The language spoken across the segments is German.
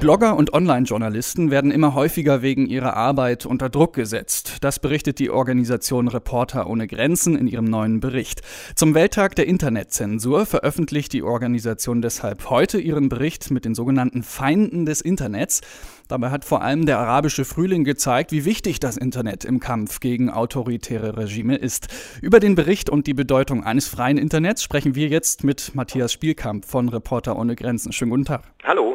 Blogger und Online-Journalisten werden immer häufiger wegen ihrer Arbeit unter Druck gesetzt. Das berichtet die Organisation Reporter ohne Grenzen in ihrem neuen Bericht. Zum Welttag der Internetzensur veröffentlicht die Organisation deshalb heute ihren Bericht mit den sogenannten Feinden des Internets. Dabei hat vor allem der arabische Frühling gezeigt, wie wichtig das Internet im Kampf gegen autoritäre Regime ist. Über den Bericht und die Bedeutung eines freien Internets sprechen wir jetzt mit Matthias Spielkamp von Reporter ohne Grenzen. Schönen guten Tag. Hallo.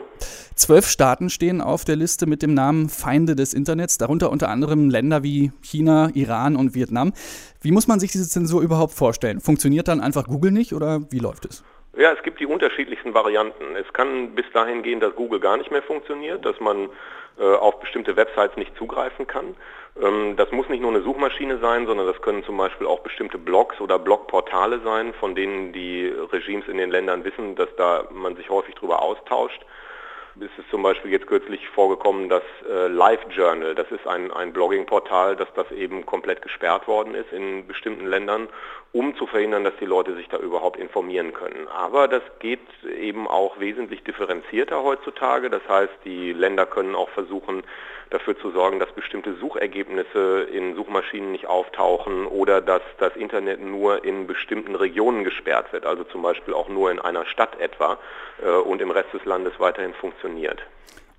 Zwölf Staaten stehen auf der Liste mit dem Namen Feinde des Internets, darunter unter anderem Länder wie China, Iran und Vietnam. Wie muss man sich diese Zensur überhaupt vorstellen? Funktioniert dann einfach Google nicht oder wie läuft es? Ja, es gibt die unterschiedlichsten Varianten. Es kann bis dahin gehen, dass Google gar nicht mehr funktioniert, dass man äh, auf bestimmte Websites nicht zugreifen kann. Ähm, das muss nicht nur eine Suchmaschine sein, sondern das können zum Beispiel auch bestimmte Blogs oder Blogportale sein, von denen die Regimes in den Ländern wissen, dass da man sich häufig darüber austauscht ist es zum Beispiel jetzt kürzlich vorgekommen, dass äh, Live Journal, das ist ein, ein Blogging-Portal, dass das eben komplett gesperrt worden ist in bestimmten Ländern, um zu verhindern, dass die Leute sich da überhaupt informieren können. Aber das geht eben auch wesentlich differenzierter heutzutage. Das heißt, die Länder können auch versuchen, dafür zu sorgen, dass bestimmte Suchergebnisse in Suchmaschinen nicht auftauchen oder dass das Internet nur in bestimmten Regionen gesperrt wird, also zum Beispiel auch nur in einer Stadt etwa äh, und im Rest des Landes weiterhin funktioniert.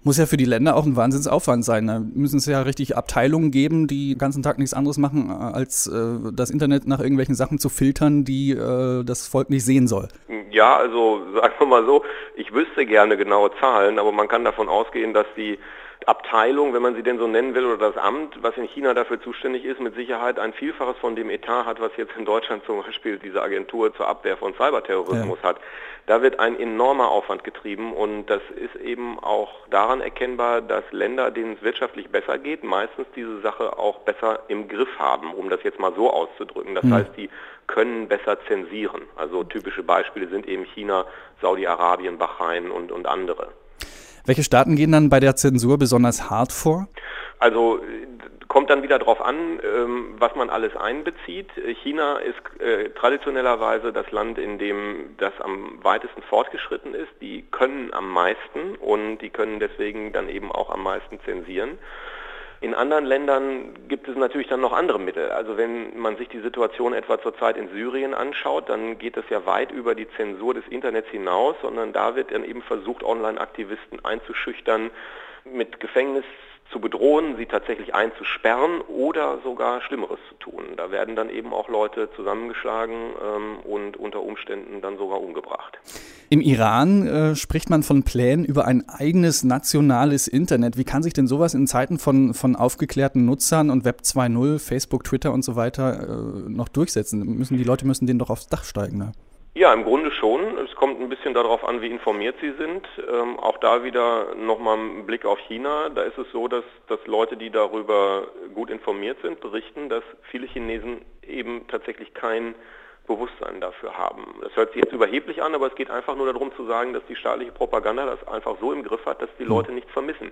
Muss ja für die Länder auch ein Wahnsinnsaufwand sein. Da müssen es ja richtig Abteilungen geben, die den ganzen Tag nichts anderes machen, äh, als äh, das Internet nach irgendwelchen Sachen zu filtern, die äh, das Volk nicht sehen soll. Ja, also sagen wir mal so, ich wüsste gerne genaue Zahlen, aber man kann davon ausgehen, dass die Abteilung, wenn man sie denn so nennen will, oder das Amt, was in China dafür zuständig ist, mit Sicherheit ein Vielfaches von dem Etat hat, was jetzt in Deutschland zum Beispiel diese Agentur zur Abwehr von Cyberterrorismus ja. hat. Da wird ein enormer Aufwand getrieben und das ist eben auch daran erkennbar, dass Länder, denen es wirtschaftlich besser geht, meistens diese Sache auch besser im Griff haben, um das jetzt mal so auszudrücken. Das mhm. heißt, die können besser zensieren. Also typische Beispiele sind eben China, Saudi-Arabien, Bahrain und, und andere. Welche Staaten gehen dann bei der Zensur besonders hart vor? Also kommt dann wieder darauf an, ähm, was man alles einbezieht. China ist äh, traditionellerweise das Land, in dem das am weitesten fortgeschritten ist. Die können am meisten und die können deswegen dann eben auch am meisten zensieren. In anderen Ländern gibt es natürlich dann noch andere Mittel. Also wenn man sich die Situation etwa zurzeit in Syrien anschaut, dann geht es ja weit über die Zensur des Internets hinaus, sondern da wird dann eben versucht, Online-Aktivisten einzuschüchtern mit Gefängnis zu bedrohen, sie tatsächlich einzusperren oder sogar Schlimmeres zu tun. Da werden dann eben auch Leute zusammengeschlagen ähm, und unter Umständen dann sogar umgebracht. Im Iran äh, spricht man von Plänen über ein eigenes nationales Internet. Wie kann sich denn sowas in Zeiten von, von aufgeklärten Nutzern und Web 2.0, Facebook, Twitter und so weiter äh, noch durchsetzen? Müssen, die Leute müssen denen doch aufs Dach steigen. Ne? Ja, im Grunde schon. Es kommt ein bisschen darauf an, wie informiert Sie sind. Ähm, auch da wieder nochmal ein Blick auf China. Da ist es so, dass, dass Leute, die darüber gut informiert sind, berichten, dass viele Chinesen eben tatsächlich kein Bewusstsein dafür haben. Das hört sich jetzt überheblich an, aber es geht einfach nur darum zu sagen, dass die staatliche Propaganda das einfach so im Griff hat, dass die hm. Leute nichts vermissen.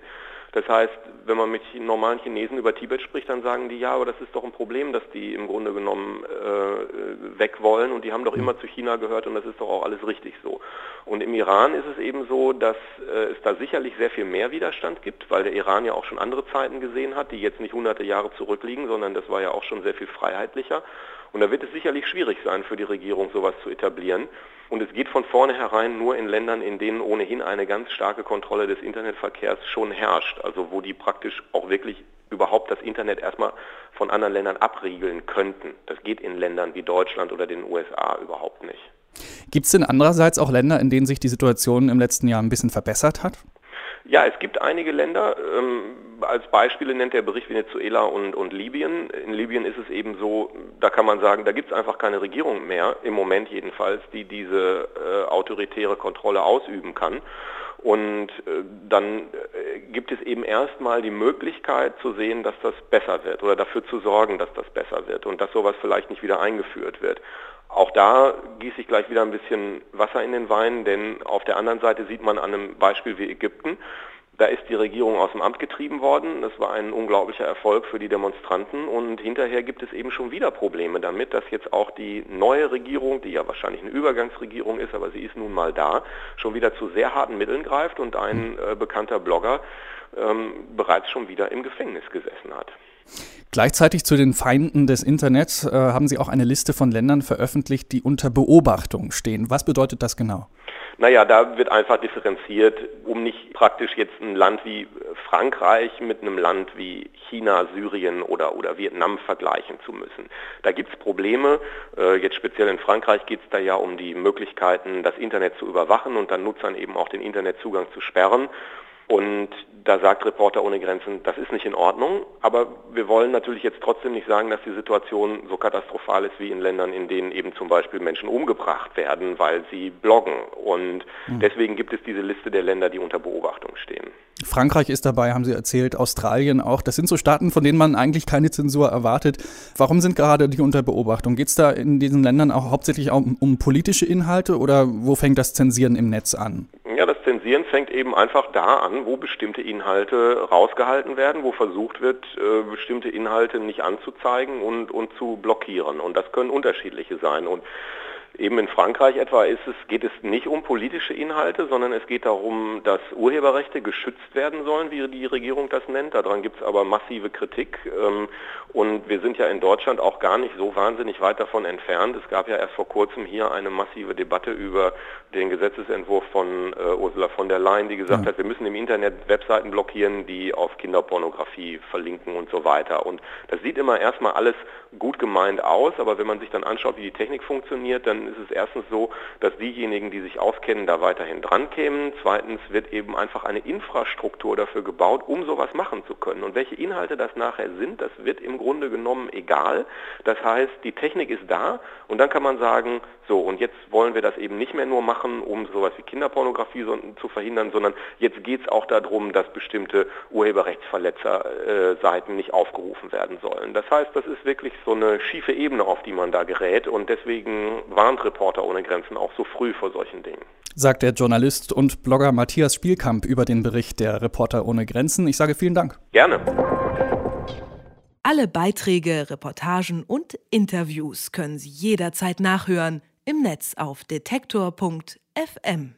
Das heißt, wenn man mit normalen Chinesen über Tibet spricht, dann sagen die, ja, aber das ist doch ein Problem, dass die im Grunde genommen äh, weg wollen und die haben doch hm. immer zu China gehört und das ist doch auch alles richtig so. Und im Iran ist es eben so, dass äh, es da sicherlich sehr viel mehr Widerstand gibt, weil der Iran ja auch schon andere Zeiten gesehen hat, die jetzt nicht hunderte Jahre zurückliegen, sondern das war ja auch schon sehr viel freiheitlicher. Und da wird es sicherlich schwierig sein für die Regierung, sowas zu etablieren. Und es geht von vornherein nur in Ländern, in denen ohnehin eine ganz starke Kontrolle des Internetverkehrs schon herrscht, also wo die praktisch auch wirklich überhaupt das Internet erstmal von anderen Ländern abriegeln könnten. Das geht in Ländern wie Deutschland oder den USA überhaupt nicht. Gibt es denn andererseits auch Länder, in denen sich die Situation im letzten Jahr ein bisschen verbessert hat? Ja, es gibt einige Länder. Ähm, als Beispiele nennt der Bericht Venezuela und, und Libyen. In Libyen ist es eben so, da kann man sagen, da gibt es einfach keine Regierung mehr, im Moment jedenfalls, die diese äh, autoritäre Kontrolle ausüben kann. Und äh, dann äh, gibt es eben erstmal die Möglichkeit zu sehen, dass das besser wird oder dafür zu sorgen, dass das besser wird und dass sowas vielleicht nicht wieder eingeführt wird. Auch da gieße ich gleich wieder ein bisschen Wasser in den Wein, denn auf der anderen Seite sieht man an einem Beispiel wie Ägypten, Da ist die Regierung aus dem Amt getrieben worden. Das war ein unglaublicher Erfolg für die Demonstranten. Und hinterher gibt es eben schon wieder Probleme damit, dass jetzt auch die neue Regierung, die ja wahrscheinlich eine Übergangsregierung ist, aber sie ist nun mal da, schon wieder zu sehr harten Mitteln greift und ein äh, bekannter Blogger ähm, bereits schon wieder im Gefängnis gesessen hat. Gleichzeitig zu den Feinden des Internets äh, haben Sie auch eine Liste von Ländern veröffentlicht, die unter Beobachtung stehen. Was bedeutet das genau? Naja, da wird einfach differenziert, um nicht praktisch jetzt ein Land wie Frankreich mit einem Land wie China, Syrien oder, oder Vietnam vergleichen zu müssen. Da gibt es Probleme. Äh, jetzt speziell in Frankreich geht es da ja um die Möglichkeiten, das Internet zu überwachen und dann Nutzern eben auch den Internetzugang zu sperren. Und da sagt Reporter ohne Grenzen, das ist nicht in Ordnung, aber wir wollen natürlich jetzt trotzdem nicht sagen, dass die Situation so katastrophal ist wie in Ländern, in denen eben zum Beispiel Menschen umgebracht werden, weil sie bloggen. Und mhm. deswegen gibt es diese Liste der Länder, die unter Beobachtung stehen. Frankreich ist dabei, haben Sie erzählt, Australien auch. Das sind so Staaten, von denen man eigentlich keine Zensur erwartet. Warum sind gerade die unter Beobachtung? Geht es da in diesen Ländern auch hauptsächlich um, um politische Inhalte oder wo fängt das Zensieren im Netz an? Ja, Zensieren fängt eben einfach da an, wo bestimmte Inhalte rausgehalten werden, wo versucht wird, äh, bestimmte Inhalte nicht anzuzeigen und, und zu blockieren. Und das können unterschiedliche sein. Und Eben in Frankreich etwa ist es, geht es nicht um politische Inhalte, sondern es geht darum, dass Urheberrechte geschützt werden sollen, wie die Regierung das nennt. Daran gibt es aber massive Kritik. Ähm, und wir sind ja in Deutschland auch gar nicht so wahnsinnig weit davon entfernt. Es gab ja erst vor kurzem hier eine massive Debatte über den Gesetzesentwurf von äh, Ursula von der Leyen, die gesagt ja. hat, wir müssen im Internet Webseiten blockieren, die auf Kinderpornografie verlinken und so weiter. Und das sieht immer erstmal alles gut gemeint aus, aber wenn man sich dann anschaut, wie die Technik funktioniert, dann ist es erstens so, dass diejenigen, die sich auskennen, da weiterhin dran kämen. Zweitens wird eben einfach eine Infrastruktur dafür gebaut, um sowas machen zu können. Und welche Inhalte das nachher sind, das wird im Grunde genommen egal. Das heißt, die Technik ist da und dann kann man sagen, so, und jetzt wollen wir das eben nicht mehr nur machen, um sowas wie Kinderpornografie so, zu verhindern, sondern jetzt geht es auch darum, dass bestimmte Urheberrechtsverletzerseiten äh, nicht aufgerufen werden sollen. Das heißt, das ist wirklich so eine schiefe Ebene, auf die man da gerät und deswegen warnt Reporter ohne Grenzen auch so früh vor solchen Dingen. Sagt der Journalist und Blogger Matthias Spielkamp über den Bericht der Reporter ohne Grenzen. Ich sage vielen Dank. Gerne. Alle Beiträge, Reportagen und Interviews können Sie jederzeit nachhören im Netz auf detektor.fm.